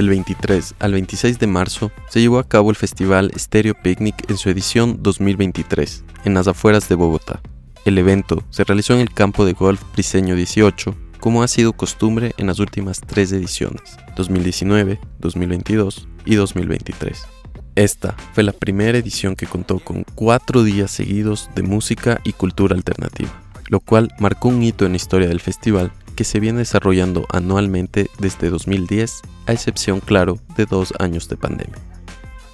Del 23 al 26 de marzo se llevó a cabo el festival Stereo Picnic en su edición 2023, en las afueras de Bogotá. El evento se realizó en el campo de golf Briseño 18, como ha sido costumbre en las últimas tres ediciones, 2019, 2022 y 2023. Esta fue la primera edición que contó con cuatro días seguidos de música y cultura alternativa, lo cual marcó un hito en la historia del festival que se viene desarrollando anualmente desde 2010, a excepción, claro, de dos años de pandemia.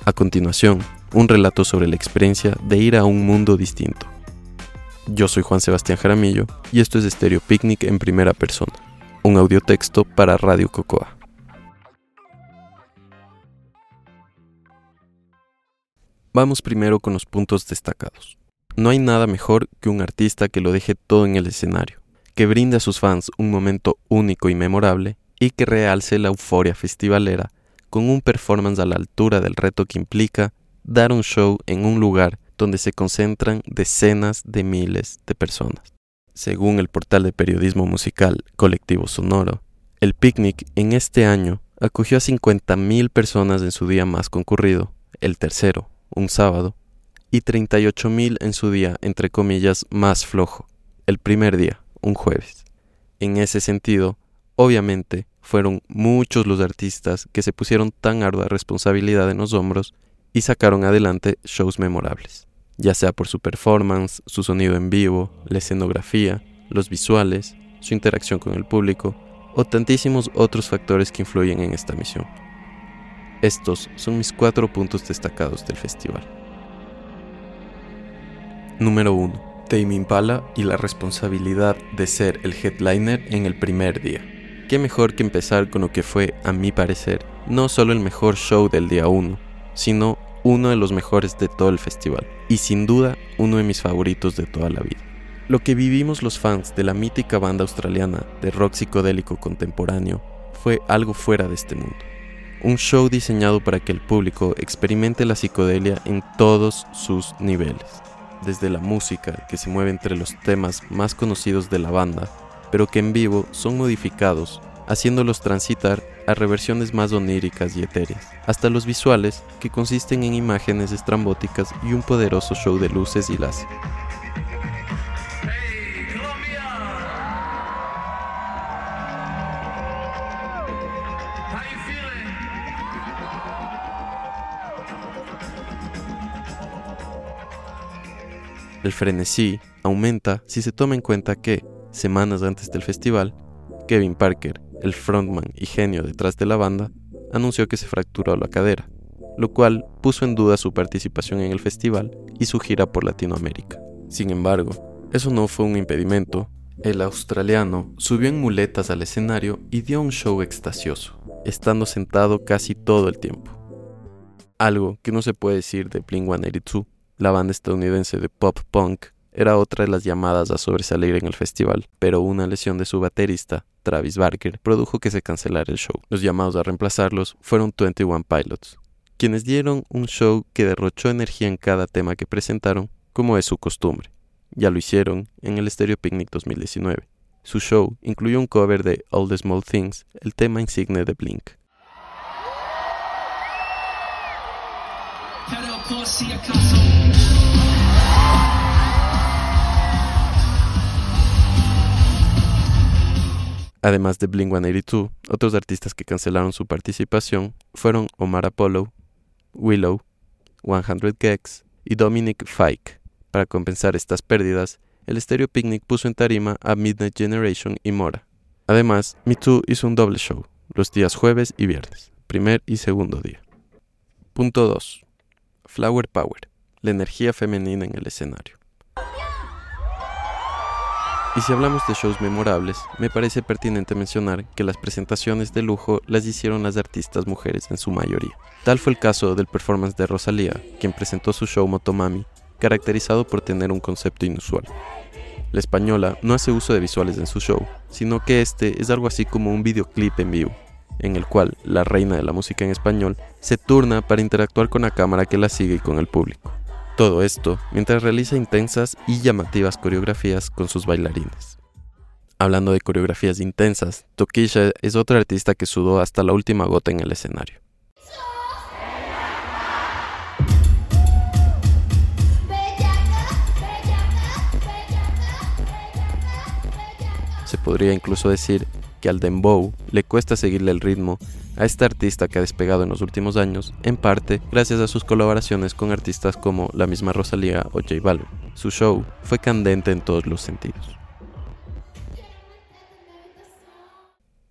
A continuación, un relato sobre la experiencia de ir a un mundo distinto. Yo soy Juan Sebastián Jaramillo y esto es Stereo Picnic en primera persona, un audiotexto para Radio Cocoa. Vamos primero con los puntos destacados. No hay nada mejor que un artista que lo deje todo en el escenario, que brinde a sus fans un momento único y memorable y que realce la euforia festivalera con un performance a la altura del reto que implica dar un show en un lugar donde se concentran decenas de miles de personas. Según el portal de periodismo musical Colectivo Sonoro, el picnic en este año acogió a 50.000 personas en su día más concurrido, el tercero, un sábado, y 38.000 en su día, entre comillas, más flojo, el primer día, un jueves. En ese sentido, obviamente, fueron muchos los artistas que se pusieron tan ardua responsabilidad en los hombros y sacaron adelante shows memorables, ya sea por su performance, su sonido en vivo, la escenografía, los visuales, su interacción con el público o tantísimos otros factores que influyen en esta misión. Estos son mis cuatro puntos destacados del festival. Número 1 Tame Impala y la responsabilidad de ser el headliner en el primer día. Qué mejor que empezar con lo que fue, a mi parecer, no solo el mejor show del día 1, sino uno de los mejores de todo el festival, y sin duda uno de mis favoritos de toda la vida. Lo que vivimos los fans de la mítica banda australiana de rock psicodélico contemporáneo fue algo fuera de este mundo. Un show diseñado para que el público experimente la psicodelia en todos sus niveles desde la música que se mueve entre los temas más conocidos de la banda, pero que en vivo son modificados, haciéndolos transitar a reversiones más oníricas y etéreas, hasta los visuales que consisten en imágenes estrambóticas y un poderoso show de luces y láser. El frenesí aumenta si se toma en cuenta que, semanas antes del festival, Kevin Parker, el frontman y genio detrás de la banda, anunció que se fracturó la cadera, lo cual puso en duda su participación en el festival y su gira por Latinoamérica. Sin embargo, eso no fue un impedimento. El australiano subió en muletas al escenario y dio un show extasioso, estando sentado casi todo el tiempo. Algo que no se puede decir de Blink-182, la banda estadounidense de pop punk era otra de las llamadas a sobresalir en el festival, pero una lesión de su baterista, Travis Barker, produjo que se cancelara el show. Los llamados a reemplazarlos fueron 21 Pilots, quienes dieron un show que derrochó energía en cada tema que presentaron, como es su costumbre. Ya lo hicieron en el Stereo Picnic 2019. Su show incluyó un cover de All the Small Things, el tema insigne de Blink. Además de Blink 182, otros artistas que cancelaron su participación fueron Omar Apollo, Willow, 100 Gex y Dominic Fike. Para compensar estas pérdidas, el Stereo Picnic puso en tarima a Midnight Generation y Mora. Además, Me Too hizo un doble show, los días jueves y viernes, primer y segundo día. Punto 2. Flower Power, la energía femenina en el escenario. Y si hablamos de shows memorables, me parece pertinente mencionar que las presentaciones de lujo las hicieron las artistas mujeres en su mayoría. Tal fue el caso del performance de Rosalía, quien presentó su show Motomami, caracterizado por tener un concepto inusual. La española no hace uso de visuales en su show, sino que este es algo así como un videoclip en vivo, en el cual la reina de la música en español se turna para interactuar con la cámara que la sigue y con el público. Todo esto mientras realiza intensas y llamativas coreografías con sus bailarines. Hablando de coreografías intensas, Tokisha es otra artista que sudó hasta la última gota en el escenario. Se podría incluso decir que al dembow le cuesta seguirle el ritmo a esta artista que ha despegado en los últimos años, en parte gracias a sus colaboraciones con artistas como la misma Rosalía o J Balvin. Su show fue candente en todos los sentidos.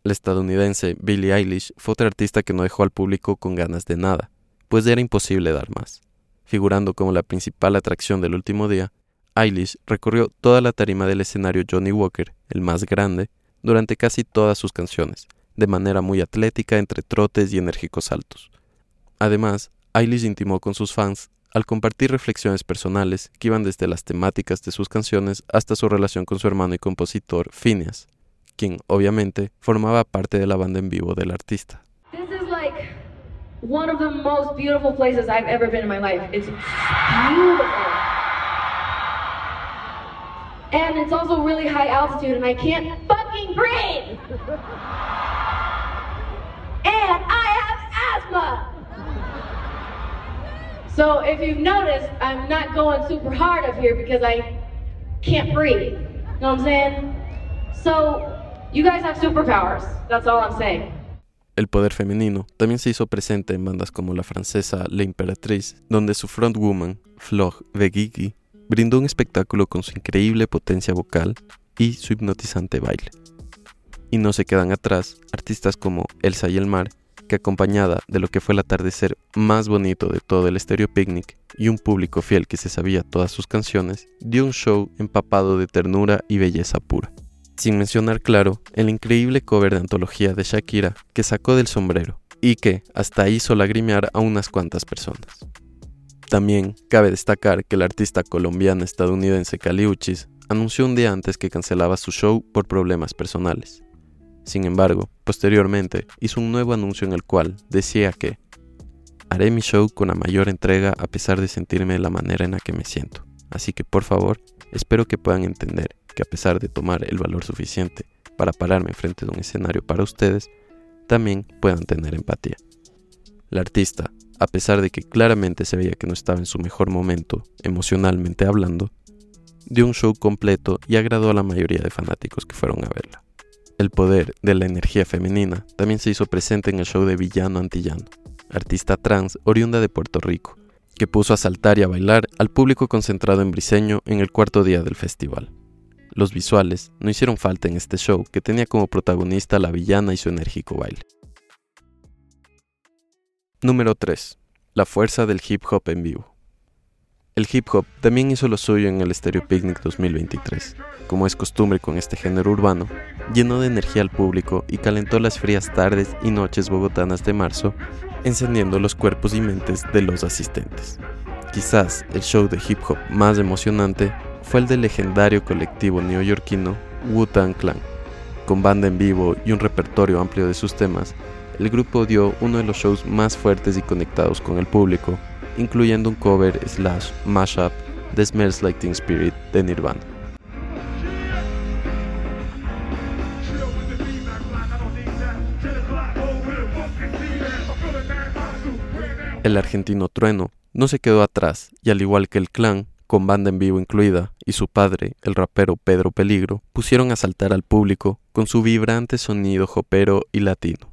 La estadounidense Billie Eilish fue otra artista que no dejó al público con ganas de nada, pues era imposible dar más. Figurando como la principal atracción del último día, Eilish recorrió toda la tarima del escenario Johnny Walker, el más grande, durante casi todas sus canciones, de manera muy atlética entre trotes y enérgicos saltos. Además, Eilish intimó con sus fans al compartir reflexiones personales que iban desde las temáticas de sus canciones hasta su relación con su hermano y compositor Phineas, quien obviamente formaba parte de la banda en vivo del artista. This is like one of the most beautiful places I've ever been in my life. It's beautiful. And it's also really high altitude and I can't breathe. And I have asthma. So if you've noticed, I'm not going super hard up here because I can't breathe. You know what I'm saying? So you guys have superpowers. That's all I'm saying. El poder femenino también se hizo presente en bandas como la francesa La Imperatriz, donde su frontwoman, Flor Vegigi, brindó un espectáculo con su increíble potencia vocal y su hipnotizante baile. Y no se quedan atrás artistas como Elsa y el Mar, que acompañada de lo que fue el atardecer más bonito de todo el Stereo Picnic y un público fiel que se sabía todas sus canciones, dio un show empapado de ternura y belleza pura. Sin mencionar, claro, el increíble cover de antología de Shakira que sacó del sombrero y que hasta hizo lagrimear a unas cuantas personas. También cabe destacar que el artista colombiana estadounidense Caliuchis anunció un día antes que cancelaba su show por problemas personales. Sin embargo, posteriormente hizo un nuevo anuncio en el cual decía que haré mi show con la mayor entrega a pesar de sentirme de la manera en la que me siento. Así que por favor, espero que puedan entender que a pesar de tomar el valor suficiente para pararme frente de un escenario para ustedes, también puedan tener empatía. La artista, a pesar de que claramente se veía que no estaba en su mejor momento, emocionalmente hablando, dio un show completo y agradó a la mayoría de fanáticos que fueron a verla. El poder de la energía femenina también se hizo presente en el show de Villano Antillano, artista trans oriunda de Puerto Rico, que puso a saltar y a bailar al público concentrado en Briseño en el cuarto día del festival. Los visuales no hicieron falta en este show que tenía como protagonista a la villana y su enérgico baile. Número 3. La fuerza del hip hop en vivo. El hip hop también hizo lo suyo en el Stereo Picnic 2023. Como es costumbre con este género urbano, llenó de energía al público y calentó las frías tardes y noches bogotanas de marzo, encendiendo los cuerpos y mentes de los asistentes. Quizás el show de hip hop más emocionante fue el del legendario colectivo neoyorquino Wu-Tang Clan. Con banda en vivo y un repertorio amplio de sus temas, el grupo dio uno de los shows más fuertes y conectados con el público, incluyendo un cover slash mashup de Smells Like Teen Spirit de Nirvana. El argentino Trueno no se quedó atrás y al igual que el clan, con banda en vivo incluida, y su padre, el rapero Pedro Peligro, pusieron a saltar al público con su vibrante sonido jopero y latino.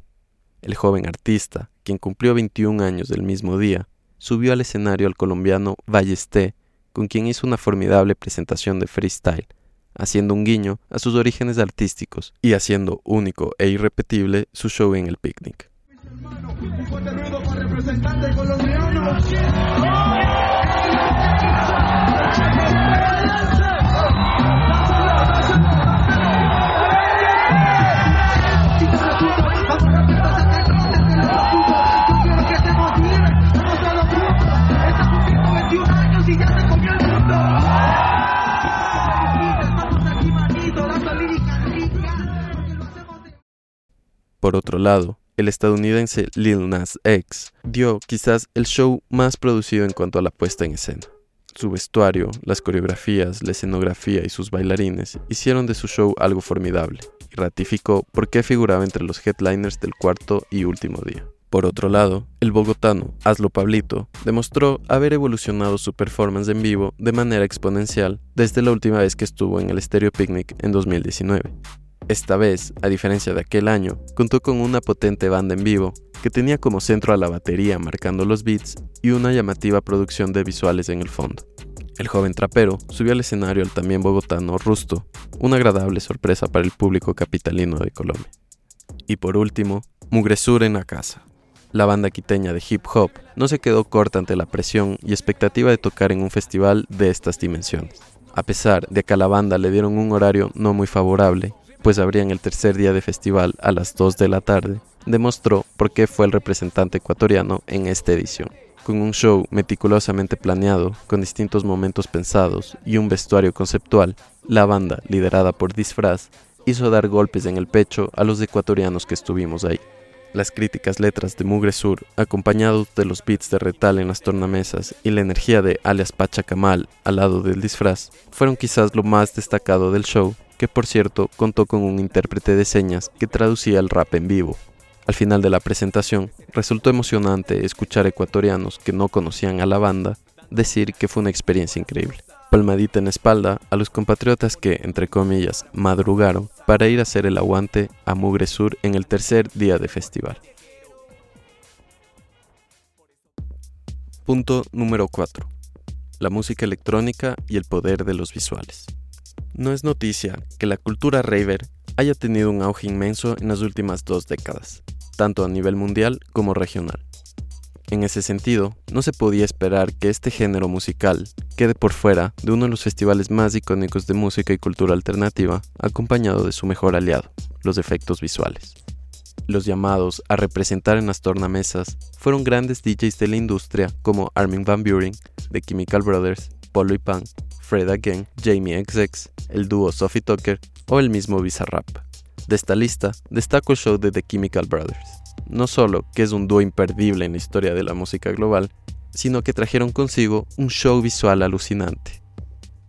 El joven artista, quien cumplió 21 años del mismo día, subió al escenario al colombiano Ballesté, con quien hizo una formidable presentación de freestyle, haciendo un guiño a sus orígenes artísticos y haciendo único e irrepetible su show en el picnic. Por otro lado, el estadounidense Lil Nas X dio quizás el show más producido en cuanto a la puesta en escena. Su vestuario, las coreografías, la escenografía y sus bailarines hicieron de su show algo formidable y ratificó por qué figuraba entre los headliners del cuarto y último día. Por otro lado, el bogotano Hazlo Pablito demostró haber evolucionado su performance en vivo de manera exponencial desde la última vez que estuvo en el Stereo Picnic en 2019. Esta vez, a diferencia de aquel año, contó con una potente banda en vivo que tenía como centro a la batería marcando los beats y una llamativa producción de visuales en el fondo. El joven trapero subió al escenario al también bogotano Rusto, una agradable sorpresa para el público capitalino de Colombia. Y por último, Mugresur en la casa. La banda quiteña de hip hop no se quedó corta ante la presión y expectativa de tocar en un festival de estas dimensiones. A pesar de que a la banda le dieron un horario no muy favorable pues abrían el tercer día de festival a las 2 de la tarde, demostró por qué fue el representante ecuatoriano en esta edición. Con un show meticulosamente planeado, con distintos momentos pensados y un vestuario conceptual, la banda, liderada por Disfraz, hizo dar golpes en el pecho a los ecuatorianos que estuvimos ahí. Las críticas letras de Mugre Sur, acompañados de los beats de Retal en las tornamesas y la energía de alias Pachacamal al lado del disfraz, fueron quizás lo más destacado del show que por cierto contó con un intérprete de señas que traducía el rap en vivo. Al final de la presentación, resultó emocionante escuchar ecuatorianos que no conocían a la banda decir que fue una experiencia increíble. Palmadita en espalda a los compatriotas que, entre comillas, madrugaron para ir a hacer el aguante a Mugre Sur en el tercer día de festival. Punto número 4. La música electrónica y el poder de los visuales. No es noticia que la cultura raver haya tenido un auge inmenso en las últimas dos décadas, tanto a nivel mundial como regional. En ese sentido, no se podía esperar que este género musical quede por fuera de uno de los festivales más icónicos de música y cultura alternativa, acompañado de su mejor aliado, los efectos visuales. Los llamados a representar en las tornamesas fueron grandes DJs de la industria como Armin Van Buren, de Chemical Brothers, Polo y Pan, Fred Again, Jamie XX, el dúo Sophie Tucker o el mismo Bizarrap. De esta lista, destaco el show de The Chemical Brothers. No solo que es un dúo imperdible en la historia de la música global, sino que trajeron consigo un show visual alucinante.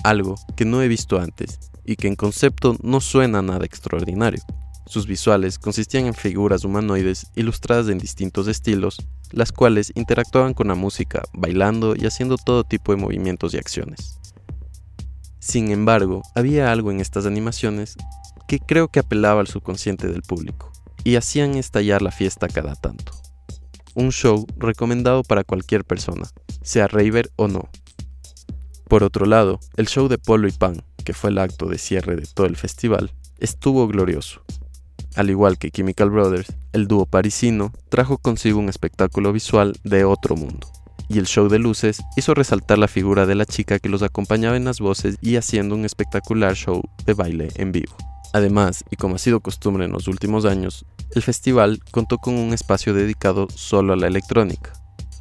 Algo que no he visto antes y que en concepto no suena nada extraordinario. Sus visuales consistían en figuras humanoides ilustradas en distintos estilos, las cuales interactuaban con la música, bailando y haciendo todo tipo de movimientos y acciones. Sin embargo, había algo en estas animaciones que creo que apelaba al subconsciente del público y hacían estallar la fiesta cada tanto. Un show recomendado para cualquier persona, sea raver o no. Por otro lado, el show de Polo y Pan, que fue el acto de cierre de todo el festival, estuvo glorioso. Al igual que Chemical Brothers, el dúo parisino trajo consigo un espectáculo visual de otro mundo y el show de luces hizo resaltar la figura de la chica que los acompañaba en las voces y haciendo un espectacular show de baile en vivo. Además, y como ha sido costumbre en los últimos años, el festival contó con un espacio dedicado solo a la electrónica.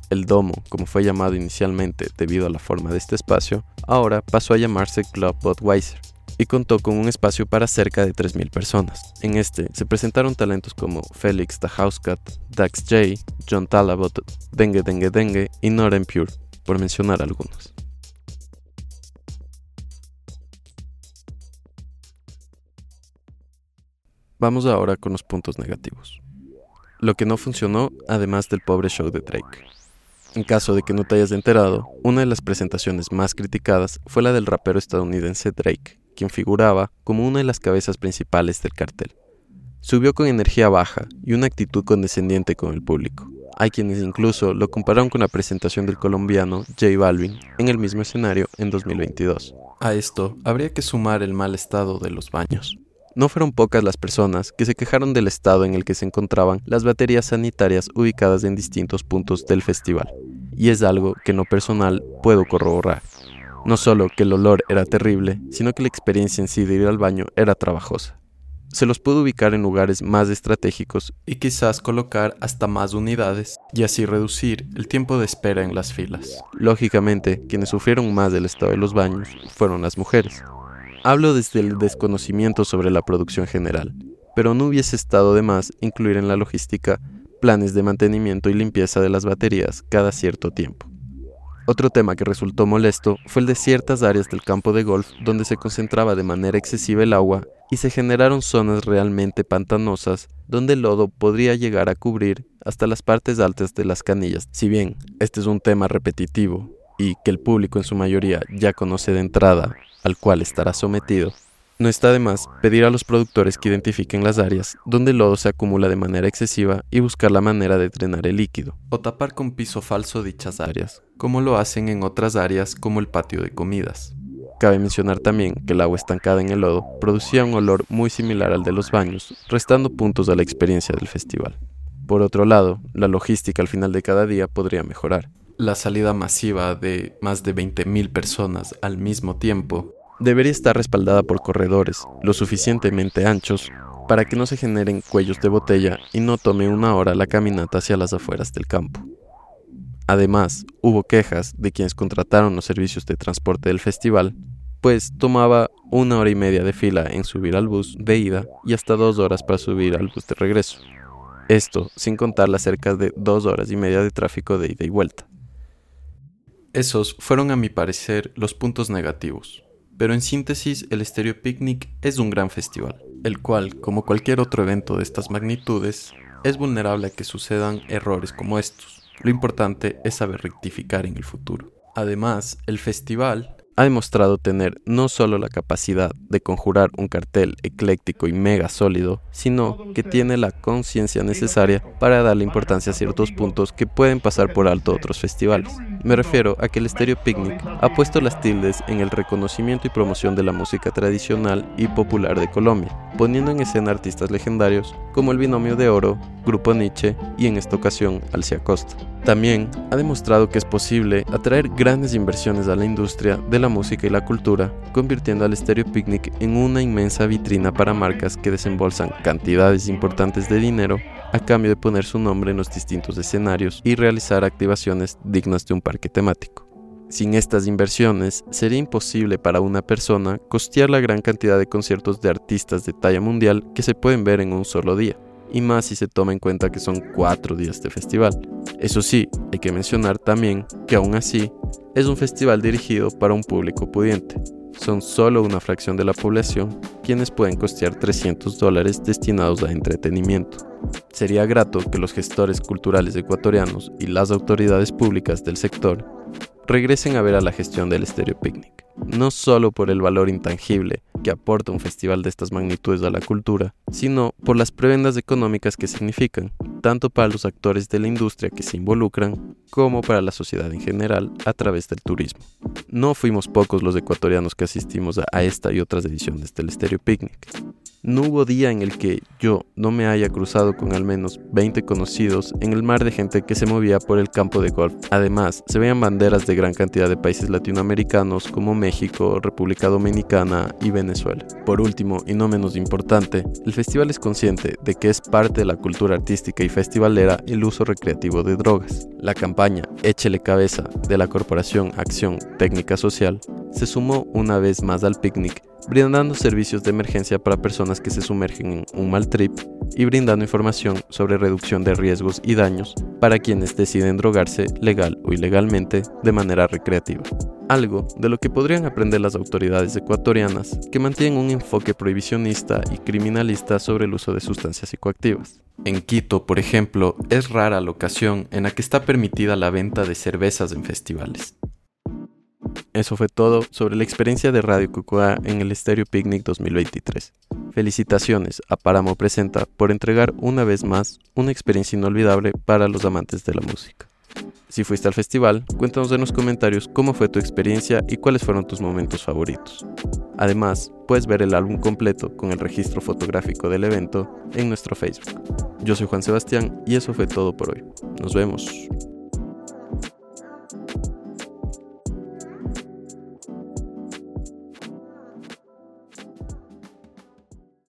El Domo, como fue llamado inicialmente debido a la forma de este espacio, ahora pasó a llamarse Club Budweiser y contó con un espacio para cerca de 3.000 personas. En este se presentaron talentos como Felix the Housecat, Dax J, John Talabot, Dengue Dengue Dengue y Noren Pure, por mencionar algunos. Vamos ahora con los puntos negativos. Lo que no funcionó, además del pobre show de Drake. En caso de que no te hayas enterado, una de las presentaciones más criticadas fue la del rapero estadounidense Drake, quien figuraba como una de las cabezas principales del cartel. Subió con energía baja y una actitud condescendiente con el público. Hay quienes incluso lo compararon con la presentación del colombiano J Balvin en el mismo escenario en 2022. A esto habría que sumar el mal estado de los baños. No fueron pocas las personas que se quejaron del estado en el que se encontraban las baterías sanitarias ubicadas en distintos puntos del festival, y es algo que en lo personal puedo corroborar. No solo que el olor era terrible, sino que la experiencia en sí de ir al baño era trabajosa. Se los pudo ubicar en lugares más estratégicos y quizás colocar hasta más unidades y así reducir el tiempo de espera en las filas. Lógicamente, quienes sufrieron más del estado de los baños fueron las mujeres. Hablo desde el desconocimiento sobre la producción general, pero no hubiese estado de más incluir en la logística planes de mantenimiento y limpieza de las baterías cada cierto tiempo. Otro tema que resultó molesto fue el de ciertas áreas del campo de golf donde se concentraba de manera excesiva el agua y se generaron zonas realmente pantanosas donde el lodo podría llegar a cubrir hasta las partes altas de las canillas. Si bien este es un tema repetitivo y que el público en su mayoría ya conoce de entrada, al cual estará sometido, no está de más pedir a los productores que identifiquen las áreas donde el lodo se acumula de manera excesiva y buscar la manera de drenar el líquido, o tapar con piso falso dichas áreas, como lo hacen en otras áreas como el patio de comidas. Cabe mencionar también que el agua estancada en el lodo producía un olor muy similar al de los baños, restando puntos a la experiencia del festival. Por otro lado, la logística al final de cada día podría mejorar. La salida masiva de más de 20.000 personas al mismo tiempo debería estar respaldada por corredores lo suficientemente anchos para que no se generen cuellos de botella y no tome una hora la caminata hacia las afueras del campo. Además, hubo quejas de quienes contrataron los servicios de transporte del festival, pues tomaba una hora y media de fila en subir al bus de ida y hasta dos horas para subir al bus de regreso. Esto sin contar las cerca de dos horas y media de tráfico de ida y vuelta. Esos fueron a mi parecer los puntos negativos. Pero en síntesis, el Stereo Picnic es un gran festival, el cual, como cualquier otro evento de estas magnitudes, es vulnerable a que sucedan errores como estos. Lo importante es saber rectificar en el futuro. Además, el festival ha demostrado tener no solo la capacidad de conjurar un cartel ecléctico y mega sólido, sino que tiene la conciencia necesaria para darle importancia a ciertos puntos que pueden pasar por alto otros festivales. Me refiero a que el Stereo Picnic ha puesto las tildes en el reconocimiento y promoción de la música tradicional y popular de Colombia, poniendo en escena artistas legendarios como el Binomio de Oro, Grupo Nietzsche y en esta ocasión Alcia Costa. También ha demostrado que es posible atraer grandes inversiones a la industria de la música y la cultura, convirtiendo al Stereo Picnic en una inmensa vitrina para marcas que desembolsan cantidades importantes de dinero a cambio de poner su nombre en los distintos escenarios y realizar activaciones dignas de un parque temático. Sin estas inversiones, sería imposible para una persona costear la gran cantidad de conciertos de artistas de talla mundial que se pueden ver en un solo día y más si se toma en cuenta que son cuatro días de festival. Eso sí, hay que mencionar también que aún así es un festival dirigido para un público pudiente. Son solo una fracción de la población quienes pueden costear 300 dólares destinados a entretenimiento. Sería grato que los gestores culturales ecuatorianos y las autoridades públicas del sector regresen a ver a la gestión del Stereo Picnic, no solo por el valor intangible que aporta un festival de estas magnitudes a la cultura, sino por las prebendas económicas que significan, tanto para los actores de la industria que se involucran, como para la sociedad en general a través del turismo. No fuimos pocos los ecuatorianos que asistimos a esta y otras ediciones del Stereo Picnic. No hubo día en el que yo no me haya cruzado con al menos 20 conocidos en el mar de gente que se movía por el campo de golf. Además, se veían banderas de gran cantidad de países latinoamericanos como México, República Dominicana y Venezuela. Por último, y no menos importante, el festival es consciente de que es parte de la cultura artística y festivalera el uso recreativo de drogas. La campaña Échele Cabeza de la Corporación Acción Técnica Social se sumó una vez más al picnic brindando servicios de emergencia para personas que se sumergen en un mal trip y brindando información sobre reducción de riesgos y daños para quienes deciden drogarse legal o ilegalmente de manera recreativa. Algo de lo que podrían aprender las autoridades ecuatorianas que mantienen un enfoque prohibicionista y criminalista sobre el uso de sustancias psicoactivas. En Quito, por ejemplo, es rara la ocasión en la que está permitida la venta de cervezas en festivales. Eso fue todo sobre la experiencia de Radio Cucoa en el Stereo Picnic 2023. Felicitaciones a Paramo Presenta por entregar una vez más una experiencia inolvidable para los amantes de la música. Si fuiste al festival, cuéntanos en los comentarios cómo fue tu experiencia y cuáles fueron tus momentos favoritos. Además, puedes ver el álbum completo con el registro fotográfico del evento en nuestro Facebook. Yo soy Juan Sebastián y eso fue todo por hoy. Nos vemos.